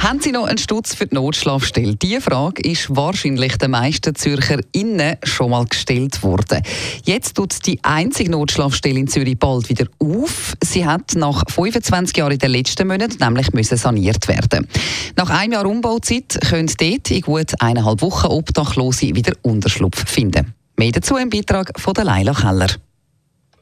Haben Sie noch einen Stutz für die Notschlafstelle? Diese Frage ist wahrscheinlich den meisten Zürcher innen schon mal gestellt worden. Jetzt tut die einzige Notschlafstelle in Zürich bald wieder auf. Sie hat nach 25 Jahren in den letzten Monaten nämlich müssen saniert werden. Nach einem Jahr Umbauzeit können dort in gut eineinhalb Wochen Obdachlose wieder Unterschlupf finden. Mehr dazu im Beitrag von der Leila Keller.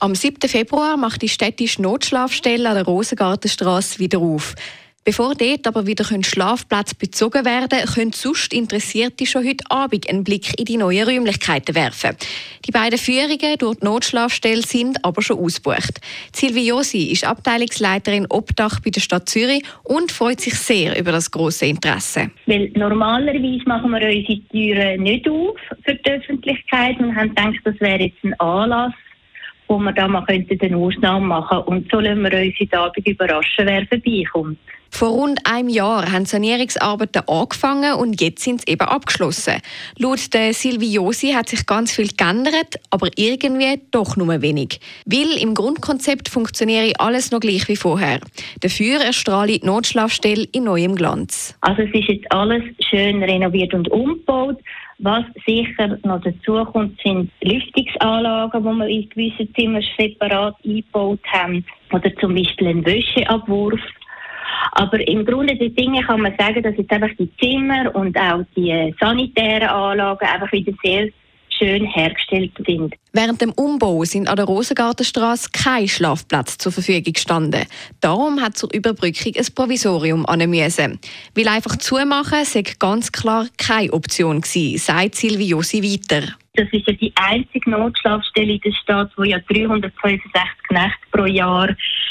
Am 7. Februar macht die städtische Notschlafstelle an der Rosengartenstraße wieder auf. Bevor dort aber wieder Schlafplatz bezogen werden können, können sonst Interessierte schon heute Abend einen Blick in die neuen Räumlichkeiten werfen. Die beiden Führungen durch die Notschlafstelle sind aber schon ausgebucht. Silvi Josi ist Abteilungsleiterin Obdach bei der Stadt Zürich und freut sich sehr über das große Interesse. Weil normalerweise machen wir unsere Türen nicht auf für die Öffentlichkeit und haben gedacht, das wäre jetzt ein Anlass wo wir da mal eine Ausnahme machen könnten. Und so lassen wir uns heute Abend überraschen, wer vorbeikommt. Vor rund einem Jahr haben Sanierungsarbeiten angefangen und jetzt sind sie eben abgeschlossen. Laut der Silviosi hat sich ganz viel geändert, aber irgendwie doch nur wenig. Weil im Grundkonzept funktioniere alles noch gleich wie vorher. Dafür erstrahle die Notschlafstelle in neuem Glanz. Also es ist jetzt alles schön renoviert und umgebaut. Was sicher noch dazu kommt, sind Lüftungsanlagen, die wir in gewissen Zimmern separat eingebaut haben. Oder zum Beispiel ein Wäscheabwurf aber im Grunde der Dinge kann man sagen, dass jetzt einfach die Zimmer und auch die äh, sanitären Anlagen einfach wieder sehr schön hergestellt sind. Während dem Umbau sind an der Rosengartenstraße kein Schlafplatz zur Verfügung gestanden. Darum hat zur Überbrückung ein Provisorium müssen. Weil einfach zumachen, sei ganz klar keine Option gewesen, sagt Silviosi weiter. Das ist ja die einzige Notschlafstelle in der Stadt, wo ja 365 Nächte pro Jahr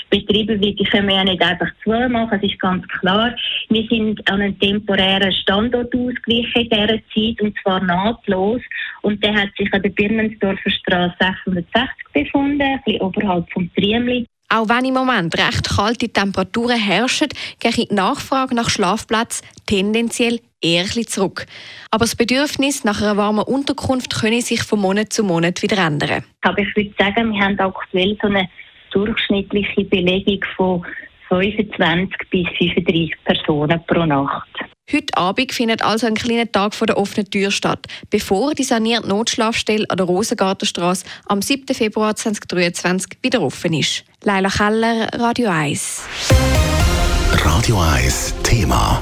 betrieben wird. Die können wir ja nicht einfach zumachen, das ist ganz klar. Wir sind an einen temporären Standort ausgewichen in dieser Zeit, und zwar nahtlos. Und der hat sich an der Birnensdorfer Straße 660 befunden, ein bisschen oberhalb vom Triemli. Auch wenn im Moment recht kalte Temperaturen herrschen, geht die Nachfrage nach Schlafplatz tendenziell eher zurück. Aber das Bedürfnis nach einer warmen Unterkunft könne sich von Monat zu Monat wieder ändern. Aber ich würde sagen, wir haben aktuell so eine durchschnittliche Belegung von 25 bis 35 Personen pro Nacht. Heute Abend findet also ein kleiner Tag vor der offenen Tür statt, bevor die sanierte Notschlafstelle an der Rosengartenstraße am 7. Februar 2023 wieder offen ist. Leila Keller, Radio 1. Radio 1 Thema.